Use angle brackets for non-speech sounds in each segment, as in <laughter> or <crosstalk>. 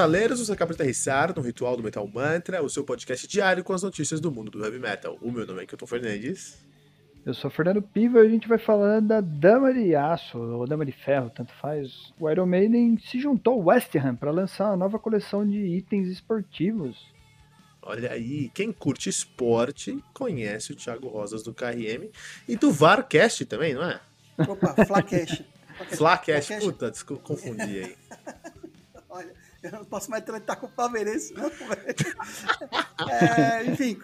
metaleiros, você acaba de aterrissar no Ritual do Metal Mantra, o seu podcast diário com as notícias do mundo do heavy metal. O meu nome é Kilton Fernandes. Eu sou Fernando Piva e a gente vai falando da Dama de Aço, ou Dama de Ferro, tanto faz. O Iron Maiden se juntou ao West Ham para lançar uma nova coleção de itens esportivos. Olha aí, quem curte esporte conhece o Thiago Rosas do KRM e do VARcast também, não é? Opa, Flacast. <laughs> Flacast, puta, desculpa, confundi aí. <laughs> Olha, eu não posso mais tratar com o palmeirense, não, é, Enfim,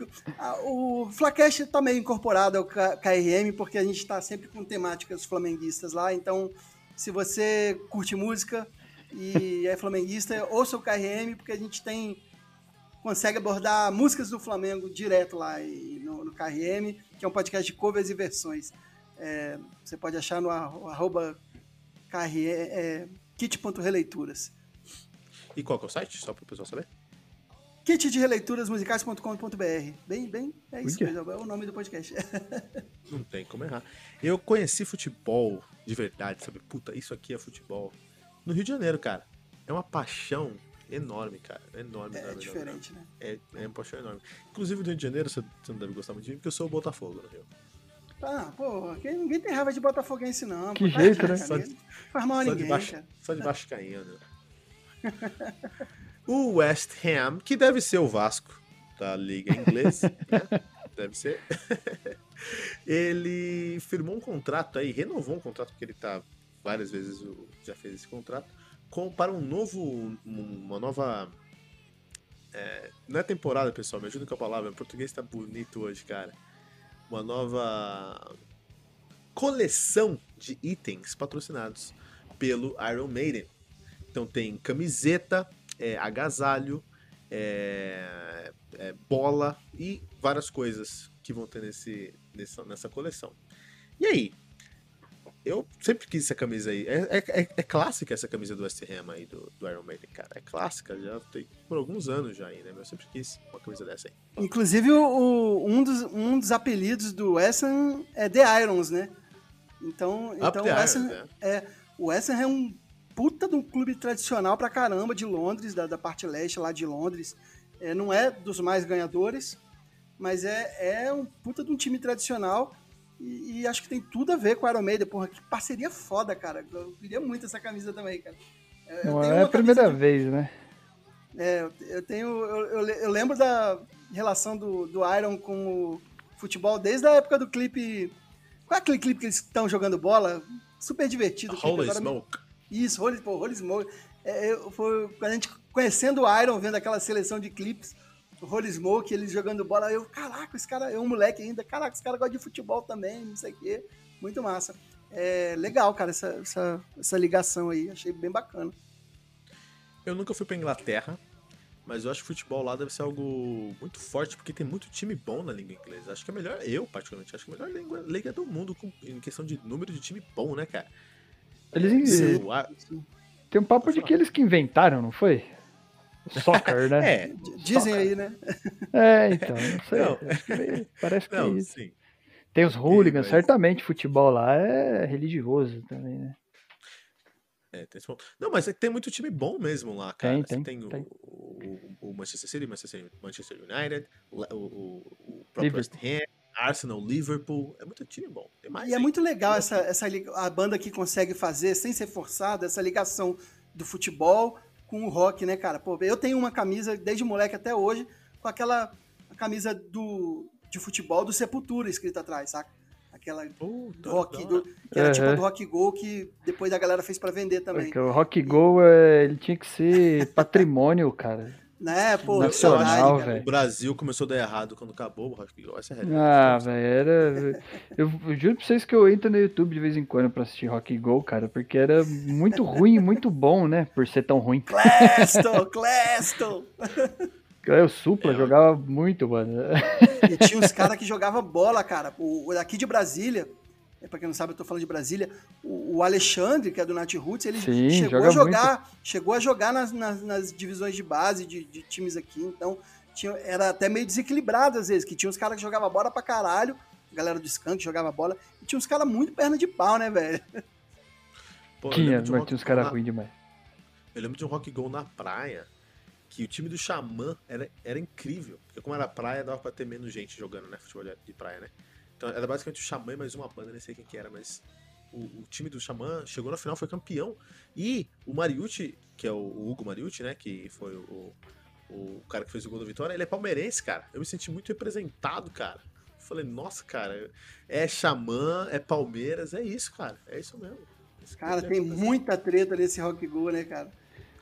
o Flacast também incorporado ao KRM, porque a gente está sempre com temáticas flamenguistas lá, então se você curte música e é flamenguista, ouça o KRM, porque a gente tem consegue abordar músicas do Flamengo direto lá no, no KRM, que é um podcast de covers e versões. É, você pode achar no arroba é, kit.releituras. E qual que é o site, só para o pessoal saber? Kit de releituras musicais.com.br. Bem, bem, é isso mesmo, é o nome do podcast. <laughs> Não tem como errar. Eu conheci futebol de verdade, sabe? Puta, isso aqui é futebol. No Rio de Janeiro, cara. É uma paixão enorme, cara. Enorme. É, enorme, diferente, enorme. né? É, é uma paixão enorme. Inclusive no Rio de Janeiro, você, você não deve gostar muito de mim, porque eu sou o Botafogo no Rio. Ah, pô, ninguém tem raiva de botafoguense, não. Que pô, jeito, né? Só de, Faz mal a ninguém, de baixo, Só de baixo caindo. <laughs> o West Ham, que deve ser o Vasco da Liga Inglesa, <laughs> né? deve ser. <laughs> ele firmou um contrato aí, renovou um contrato, porque ele tá várias vezes já fez esse contrato, com, para um novo, uma nova. É, não é temporada, pessoal, me ajuda com a palavra. O português tá bonito hoje, cara uma nova coleção de itens patrocinados pelo Iron Maiden. Então tem camiseta, é, agasalho, é, é, bola e várias coisas que vão ter nesse, nessa, nessa coleção. E aí, eu sempre quis essa camisa aí. É, é, é, é, clássica essa camisa do West Ham aí, do, do, Iron Maiden, cara. É clássica, já tem por alguns anos já aí, né? Mas eu sempre quis uma camisa dessa aí. Inclusive, o, um, dos, um dos apelidos do West Ham é The Irons, né? Então, então o, West Ham, Irons, é. é, o West Ham é um puta de um clube tradicional pra caramba de Londres, da, da parte leste lá de Londres. É, não é dos mais ganhadores, mas é, é um puta de um time tradicional e, e, acho que tem tudo a ver com o Iron Maiden. Porra, que parceria foda, cara. Eu queria muito essa camisa também, cara. Eu Não é a primeira de... vez, né? É, eu tenho. Eu, eu, eu, lembro da relação do, do Iron com o futebol desde a época do clipe. Qual é aquele clipe que eles estão jogando bola? Super divertido. Holy Smoke. Isso, Holy, pô, Holy Smoke. É, foi a gente conhecendo o Iron, vendo aquela seleção de clipes o Holy Smoke, eles jogando bola. Eu, caraca, esse cara é um moleque ainda. Caraca, esse cara gosta de futebol também, não sei o quê. Muito massa. É legal, cara, essa, essa, essa ligação aí. Achei bem bacana. Eu nunca fui pra Inglaterra, mas eu acho que futebol lá deve ser algo muito forte, porque tem muito time bom na língua inglesa. Acho que é melhor, eu particularmente, acho que é a melhor língua, liga do mundo com, em questão de número de time bom, né, cara? Eles. Sim, tem um papo de que eles que inventaram, não foi? Soccer, né? <laughs> É, dizem Soccer. aí, né? É, então, não sei. Não. Parece que não, é isso. Sim. Tem os hooligans, certamente futebol lá é religioso também, né? É, tem Não, mas é tem muito time bom mesmo lá, cara. Tem, tem, tem, tem. O, o, o, Manchester City, Manchester, Manchester United, o, o, o próprio West Ham, Arsenal, Liverpool. É muito time bom. Tem mais, e é muito legal essa, essa a banda que consegue fazer, sem ser forçada, essa ligação do futebol com o rock, né, cara? Pô, eu tenho uma camisa desde moleque até hoje com aquela camisa do, de futebol do Sepultura escrita atrás, saca? Aquela Puta, rock do, que era uhum. tipo do Rock Go que depois a galera fez para vender também. Porque o Rock Go é, ele tinha que ser <laughs> patrimônio, cara. Né, pô, nacional, velho. O Brasil começou a dar errado quando acabou o Rock Go. Essa é a realidade. Ah, velho, era. Eu, eu, juro pra vocês que eu entro no YouTube de vez em quando pra assistir Rock Go, cara, porque era muito ruim e muito bom, né? Por ser tão ruim. Claston, <laughs> Claston! O Supla é, jogava muito, mano. E tinha uns caras que jogavam bola, cara. O, aqui de Brasília, para quem não sabe, eu tô falando de Brasília, o, o Alexandre, que é do Nat Roots, ele Sim, chegou a jogar, muito. chegou a jogar nas, nas, nas divisões de base de, de, times aqui, então tinha, era até meio desequilibrado às vezes, que tinha uns caras que jogavam bola pra caralho, a galera do Skank jogava bola, e tinha uns caras muito perna de pau, né, velho? tinha, mas tinha uns caras ruins demais. Eu lembro de um rock go na praia, que o time do Xamã era, era incrível. Porque como era praia, dava pra ter menos gente jogando, né? Futebol de praia, né? Então era basicamente o Xamã e mais uma banda, nem sei quem que era, mas o, o, time do Xamã chegou na final, foi campeão. E o Mariucci, que é o, o Hugo Mariucci, né? Que foi o, o cara que fez o gol da vitória, ele é palmeirense, cara. Eu me senti muito representado, cara. Falei, nossa, cara, é Xamã, é Palmeiras, é isso, cara. É isso mesmo. cara, tem muita treta nesse Rock Go, né, cara?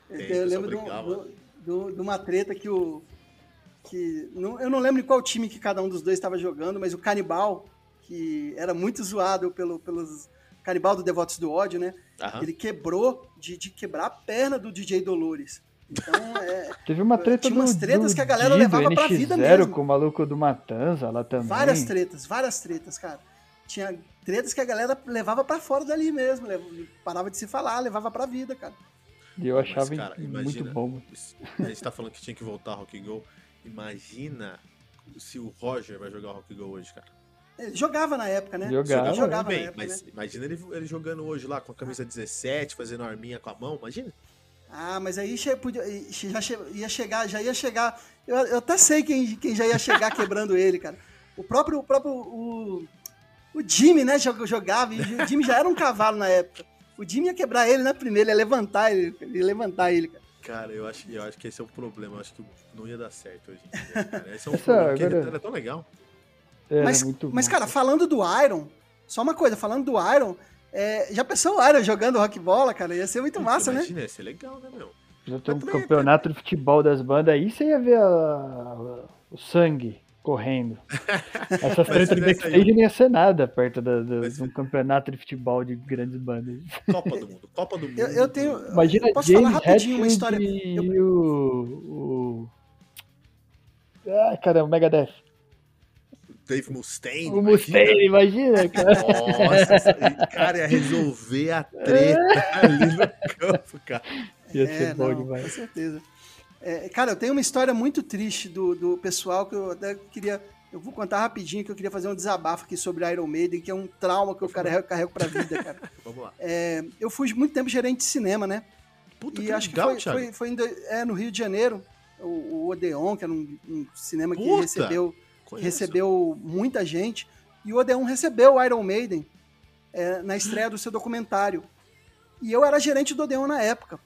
Tem, eu lembro de, de, uma treta que o. Que, não, eu não lembro de qual time que cada um dos dois estava jogando, mas o Canibal, que era muito zoado pelo, pelos. Canibal do Devotos do Ódio, né? Aham. Ele quebrou de, de quebrar a perna do DJ Dolores. Então, é, <laughs> Teve uma treta tinha umas tretas do que a galera levava pra NX0 vida mesmo. com o maluco do Matanza lá também. Várias tretas, várias tretas, cara. Tinha tretas que a galera levava pra fora dali mesmo. levava- Parava de se falar, levava pra vida, cara. E eu Mas, achava cara, muito imagina, bom. A gente tá falando que tinha que voltar ao Rock Go. Imagina se o Roger vai jogar o Rock Go hoje, cara. Ele jogava na época, né? Jogava. Jogava Tudo na bem, época, mas né? imagina ele, ele jogando hoje lá com a camisa 17, fazendo arminha com a mão, imagina. Ah, mas aí che- podia- já che- ia chegar, já ia chegar. Eu, eu até sei quem, quem já ia chegar quebrando <laughs> ele, cara. O próprio, o próprio o, o Jimmy, né, jog- jogava, e o Jimmy já era um cavalo na época. O Jimmy ia quebrar ele na primeira, ia levantar ele, ia levantar ele, cara. Cara, eu acho, eu acho que esse é o problema. Eu acho que não ia dar certo hoje em dia, <laughs> cara. Esse é um Essa, problema, porque ele era tão legal. Era mas, muito mas cara, falando do Iron, só uma coisa, falando do Iron, é, já pensou o Iron jogando rock bola, cara? Ia ser muito massa, né? Imagina, ia ser legal, né, meu? Já tem um campeonato de futebol das bandas aí, você ia ver a- a- o sangue correndo. Essas tretas de backstage não ia ser nada perto da, da- Mas- de um campeonato de futebol de grandes bandas. Copa do Mundo, Copa do Mundo. Eu, eu tenho. Imagina eu posso falar James rapidinho uma Hetfield história. e Eu- o, o... Ah, caramba, Megadeth. Dave Mustaine. O imagina. Mustaine, imagina, cara. Nossa, cara, ia resolver a treta <laughs> ali no campo, cara. Ia ser É, bom não, demais. Com certeza. É, cara, eu tenho uma história muito triste do, do pessoal que eu até queria. Eu vou contar rapidinho que eu queria fazer um desabafo aqui sobre Iron Maiden, que é um trauma que eu carrego, carrego pra vida, cara. <laughs> Vamos lá. É, eu fui muito tempo gerente de cinema, né? Puta E que acho que legal, foi, Thiago. foi, foi do- é, no Rio de Janeiro, o, o Odeon, que era um, um cinema que Puta! recebeu, Conheço. recebeu muita gente. E o Odeon recebeu o Iron Maiden é, na estreia do seu documentário. E eu era gerente do Odeon na época.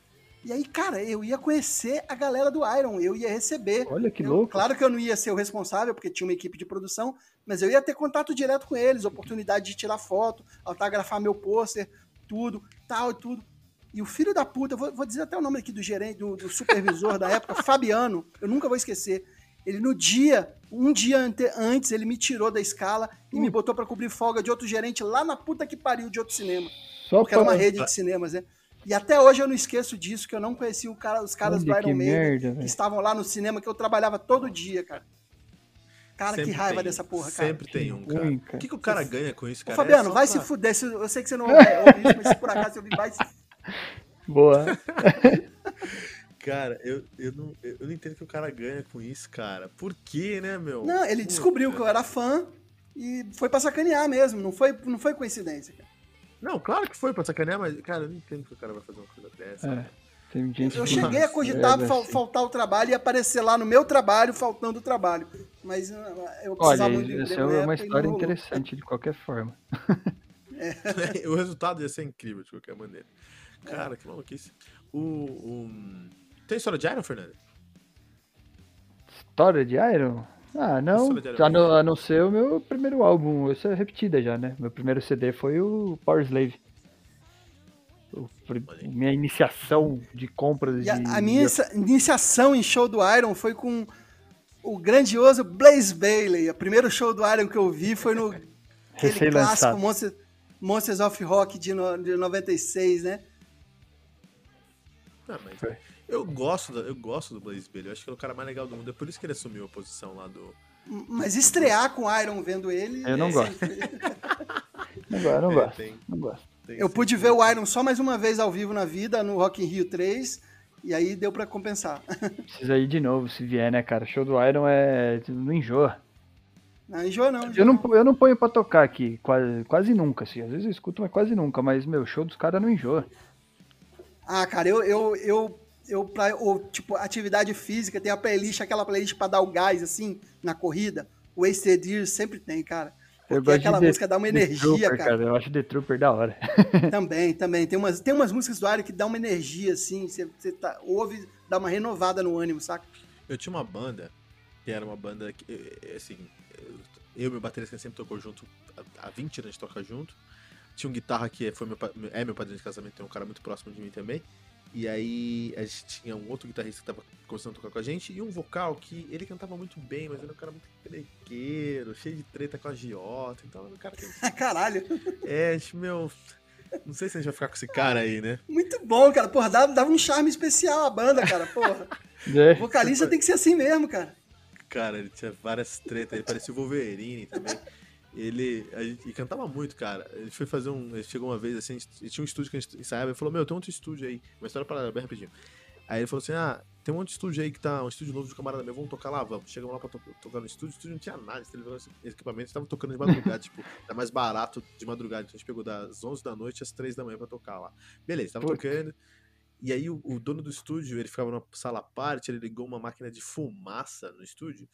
E aí, cara, eu ia conhecer a galera do Iron, eu ia receber. Olha que Eu- louco. Claro que eu não ia ser o responsável, porque tinha uma equipe de produção, mas eu ia ter contato direto com eles, oportunidade de tirar foto, autografar meu pôster, tudo, tal e tudo. E o filho da puta, vou, vou dizer até o nome aqui do gerente, do, do supervisor da época, <laughs> Fabiano, eu nunca vou esquecer. Ele no dia, um dia ante- antes, ele me tirou da escala e Hum. me botou pra cobrir folga de outro gerente lá na puta que pariu de outro cinema. Só Porque era uma pra- rede de cinemas, né? E até hoje eu não esqueço disso, que eu não conhecia o cara, os caras do Iron Maiden merda, que estavam lá no cinema que eu trabalhava todo dia, cara. Cara, Sempre que raiva tem, dessa porra, cara. Sempre tem um, cara. O cara. que, que o cara ganha com isso, Ô, cara? Fabiano, É vai pra- se fuder. se- Eu sei que você não ouve isso, mas se por acaso você ouvir, vai se <laughs> Boa. <laughs> Cara, eu, eu, não, eu não entendo que o cara ganha com isso, cara. Por quê, né, meu? Não, ele Puta. descobriu que eu era fã e foi pra sacanear mesmo. Não foi, não foi coincidência. cara. Não, claro que foi pra sacanear, mas, cara, eu não entendo que o cara vai fazer uma coisa dessa. É. cara. Tem gente Eu que- cheguei a cogitar É, fal- assim. faltar o trabalho e aparecer lá no meu trabalho faltando o trabalho. Mas uh, eu precisava Olha, muito do essa é uma história interessante de qualquer forma. <laughs> <laughs> o resultado ia ser incrível, de qualquer maneira. Cara, que maluquice. O, o... Tem história de Iron, Fernando? História de Iron? Ah, não. Já no, a não ser o meu primeiro álbum. Isso é repetida já, né? Meu primeiro CD foi o Power Slave. O minha iniciação de compras E a, de. a minha inicia- iniciação em show do Iron foi com o grandioso Blaze Bailey. O primeiro show do Iron que eu vi foi no <laughs> aquele clássico. Monsters, Monsters of Rock de, no, de 96, né? Ah, mas Foi. Eu gosto, da- eu gosto do Blaze Bailey. Eu acho que ele é o cara mais legal do mundo. É por isso que ele assumiu a posição lá do. Mas estrear com o Iron vendo ele. Eu não é gosto. sempre- <laughs> Não, gosto, não É, gosto. tem- Não gosto. tem Eu pude ver o Iron só mais uma vez ao vivo na vida, no Rock in Rio 3, e aí deu pra compensar. <laughs> Precisa ir de novo se vier, né, cara? Show do Iron é. Não enjoa. Não, enjoa não. Eu enjoa não, eu não ponho pra tocar aqui, quase, quase nunca, assim. Às vezes eu escuto, mas quase nunca. Mas, meu, show dos caras não enjoa. Ah, cara, eu, eu, eu eu pra, ou, tipo, atividade física, tem a playlist, aquela playlist pra dar o gás, assim, na corrida. O Wasted Years sempre tem, cara. Porque aquela música dá uma energia, Trooper, cara. Eu acho The Trooper da hora. <laughs> Também, também. Tem umas, tem umas músicas do Ario que dá uma energia, assim, você, você tá, ouve, dá uma renovada no ânimo, saca? Eu tinha uma banda, que era uma banda que, eh, assim, eu e meu baterista sempre tocou junto, há 20 anos a gente toca junto. Tinha um guitarra que foi meu, é meu padrinho de casamento, tem um cara muito próximo de mim também. E aí a gente tinha um outro guitarrista que tava começando a tocar com a gente e um vocal que ele cantava muito bem, mas ele era um cara muito crequeiro, cheio de treta com a Giota, então era um cara que... <laughs> Caralho! É, gente, meu... Não sei se a gente vai ficar com esse cara aí, né? Muito bom, cara. Porra, dava, dava um charme especial a banda, cara. Porra. É. Vocalista tem que ser assim mesmo, cara. Cara, ele tinha várias tretas, ele parecia o Wolverine também. Ele, gente, cantava muito, cara. Ele foi fazer um. Ele chegou uma vez assim, ele tinha um estúdio que a gente ensaiava. Ele falou: Meu, tem outro estúdio aí. Uma história para bem rapidinho. Aí ele falou assim: Ah, tem um outro estúdio aí que tá. Um estúdio novo de camarada meu, vamos tocar lá, vamos. Chegamos lá pra to tocar no estúdio, o estúdio não tinha nada, esse equipamento tava tocando de madrugada, <laughs> tipo, era mais barato de madrugada. Então a gente pegou das 11 da noite às 3 da manhã pra tocar lá. Beleza, tava tocando. E aí o, o, dono do estúdio, ele ficava numa sala à parte, ele ligou uma máquina de fumaça no estúdio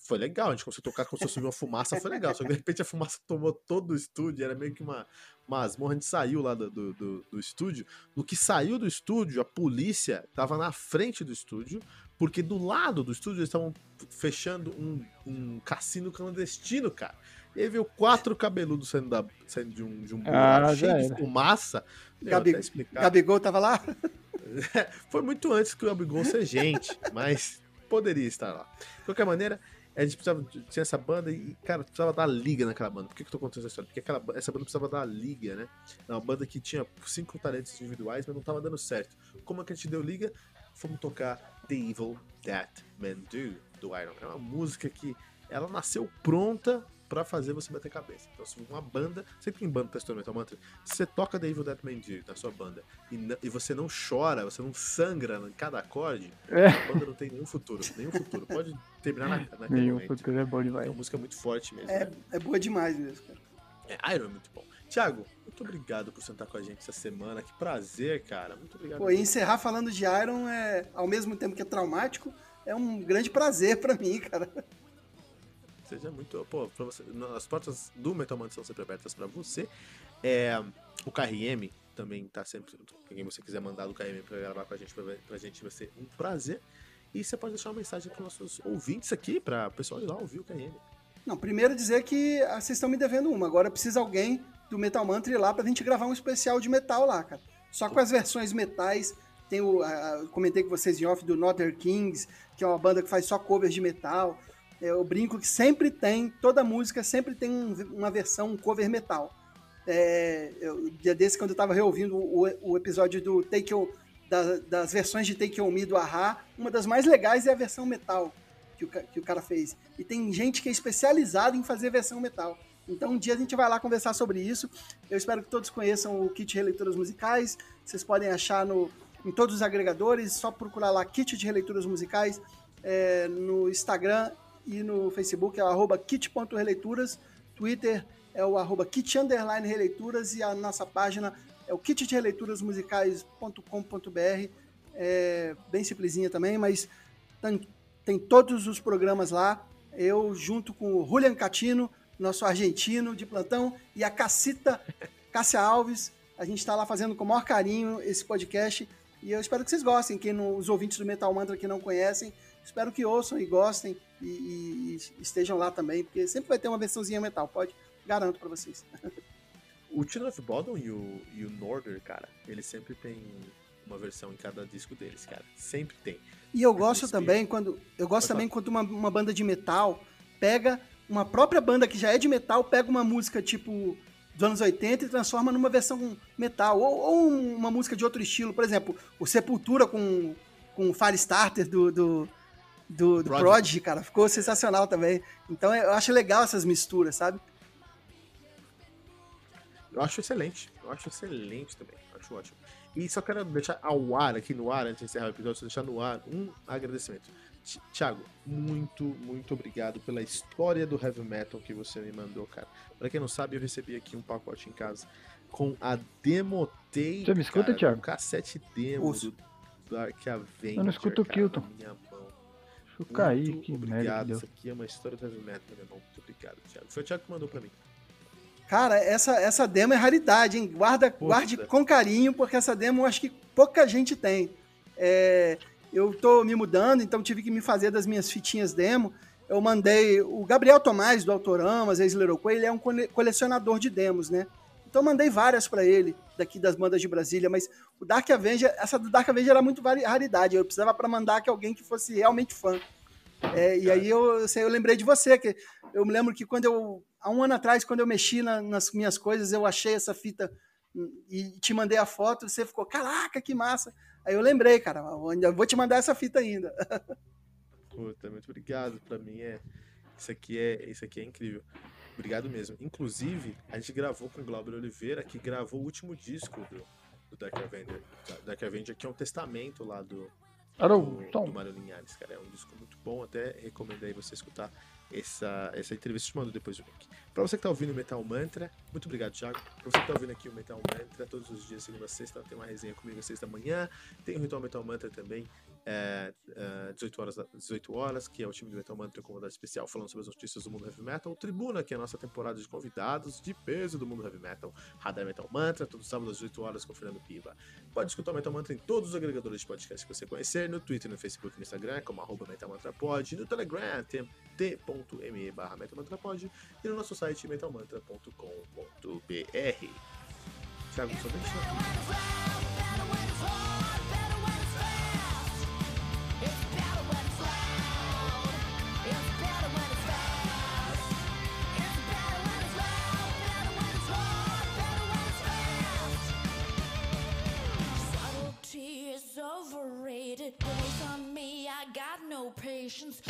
foi legal, a gente começou a tocar, começou a subir uma fumaça, foi legal. Só que de repente a fumaça tomou todo o estúdio, era meio que uma masmorra. A gente saiu lá do, do, do, do estúdio. No que saiu do estúdio, a polícia tava na frente do estúdio, porque do lado do estúdio eles estavam fechando um, um cassino clandestino, cara. E aí veio quatro cabeludos saindo, da, saindo de um, de um ah, cheio de fumaça. Gabi, Gabigol tava lá? <laughs> Foi muito antes que o Gabigol ser gente, mas poderia estar lá. De qualquer maneira, a gente precisava, tinha essa banda e, cara, precisava dar liga naquela banda. Por que, que eu tô contando essa história? Porque aquela, essa banda precisava dar liga, né? É uma banda que tinha cinco talentos individuais, mas não tava dando certo. Como é que a gente deu liga? Fomos tocar The Evil That Men Do, do Iron. É uma música que ela nasceu pronta para fazer você bater cabeça. Então, se uma banda, sempre que em banda tá estourando Metal Mantra, se você toca The Evil Dead na sua banda e, e, você não chora, você não sangra em cada acorde, é. a banda não tem nenhum futuro. Nenhum futuro. Pode terminar na, naquele <laughs> nenhum momento. futuro é bom demais. É uma música muito forte mesmo. É, né? é boa demais mesmo, cara. É, Iron é muito bom. Tiago, muito obrigado por sentar com a gente essa semana. Que prazer, cara. Muito obrigado. Pô, e encerrar falando de Iron é, ao mesmo tempo que é traumático, é um grande prazer para mim, cara. Seja muito. Pô, pra você, as portas do Metal Mantra são sempre abertas para você. É, o KRM também tá sempre. Quem você quiser mandar do KRM pra gravar com a gente, pra, pra gente vai ser um prazer. E você pode deixar uma mensagem para nossos ouvintes aqui, para o pessoal ir lá ouvir o KRM. Não, primeiro dizer que vocês estão me devendo uma. Agora precisa alguém do Metal Mantra ir lá pra gente gravar um especial de metal lá, cara. Só com as versões metais. Tem o. A, comentei com vocês em off do Northern Kings, que é uma banda que faz só covers de metal. Eu brinco que sempre tem, toda música sempre tem um, uma versão, cover metal. É, eu, dia desse, quando eu tava reouvindo o, o episódio do Take On, da, das versões de Take On Me do Ahá, uma das mais legais é a versão metal que o, que o cara fez. E tem gente que é especializada em fazer versão metal. Então um dia a gente vai lá conversar sobre isso. Eu espero que todos conheçam o Kit de Releituras Musicais. Vocês podem achar no, em todos os agregadores, só procurar lá Kit de Releituras Musicais é, no Instagram e no Facebook é o arroba kit.releituras, Twitter é o arroba kit underline releituras e a nossa página é o kit de releituras musicais.com.br. É bem simplesinha também, mas tem, tem todos os programas lá. Eu, junto com o Julian Catino, nosso argentino de plantão, e a Cacita <laughs> Cássia Alves, a gente está lá fazendo com o maior carinho esse podcast. E eu espero que vocês gostem. Quem não, os ouvintes do Metal Mantra que não conhecem, espero que ouçam e gostem e, e, e, estejam lá também, porque sempre vai ter uma versãozinha metal, pode, garanto para vocês. <laughs> o Children of Bodom e o, e o Norder, cara, eles sempre tem uma versão em cada disco deles, cara. Sempre tem. E eu gosto também quando. Eu gosto também quando uma, uma banda de metal pega uma própria banda que já é de metal, pega uma música tipo dos anos 80 e transforma numa versão metal. Ou, ou uma música de outro estilo. Por exemplo, o Sepultura com, com o Firestarter do, do, do, do Prodigy. Cara. Ficou sensacional também. Então eu acho legal essas misturas, sabe? Eu acho excelente. Eu acho excelente também. Eu acho ótimo. E só quero deixar ao ar, aqui no ar, antes de encerrar o episódio, só deixar no ar um agradecimento. Tiago, muito, muito obrigado pela história do heavy metal que você me mandou, cara. Pra quem não sabe, eu recebi aqui um pacote em casa com a Demotei. Você me escuta, Thiago? Um cassete demo do Dark Avenger. Eu não escuto o cara, Kilton. na minha eu Muito que merda obrigado. Isso aqui é uma história do heavy metal, meu irmão. Muito obrigado, Thiago. Foi o Thiago que mandou pra mim. Cara, essa, essa demo é raridade, hein? Guarda, Puta. guarde com carinho, porque essa demo eu acho que pouca gente tem. É, eu tô me mudando, então tive que me fazer das minhas fitinhas demo. Eu mandei. O Gabriel Tomás, do Autoramas, Quay, ele é um cole- colecionador de demos, né? Então mandei várias pra ele, daqui das bandas de Brasília, mas o Dark Avenger, essa do Dark Avenger era muito raridade. Eu precisava pra mandar que alguém que fosse realmente fã. É, e aí eu, sei, eu lembrei de você, que eu me lembro que quando eu. Há um ano atrás, quando eu mexi na- nas minhas coisas, eu achei essa fita e te mandei a foto, você ficou, caraca, que massa. Aí eu lembrei, cara, eu vou te mandar essa fita ainda. <laughs> Puta, muito obrigado. Pra mim é. Isso aqui é, isso aqui é incrível. Obrigado mesmo. Inclusive, a gente gravou com o Glauber Oliveira, que gravou o último disco do, do Dark Avenger. Dark Avenger, que é um testamento lá do, do, do Mário Linhares, cara. É um disco muito bom, até recomendo aí você escutar essa, essa entrevista. Te mando depois o link. Pra você que tá ouvindo o Metal Mantra, muito obrigado, Thiago. Pra você que tá ouvindo aqui o Metal Mantra, todos os dias, segunda a sexta, tem uma resenha comigo às seis da manhã. Tem o Ritual Metal Mantra também, é, é, 18, horas, 18 horas, que é o time do Metal Mantra com convidado especial falando sobre as notícias do mundo heavy metal. Tribuna, que é a nossa temporada de convidados de peso do mundo heavy metal. Radar Metal Mantra, todo sábado às 18 horas com o Fernando Piva. Pode escutar o Metal Mantra em todos os agregadores de podcast que você conhecer, no Twitter, no Facebook, no Instagram, como arroba metalmantrapod, no Telegram, t.me barra metalmantrapod e no nosso site metalmantra.com.br. Thiago, só no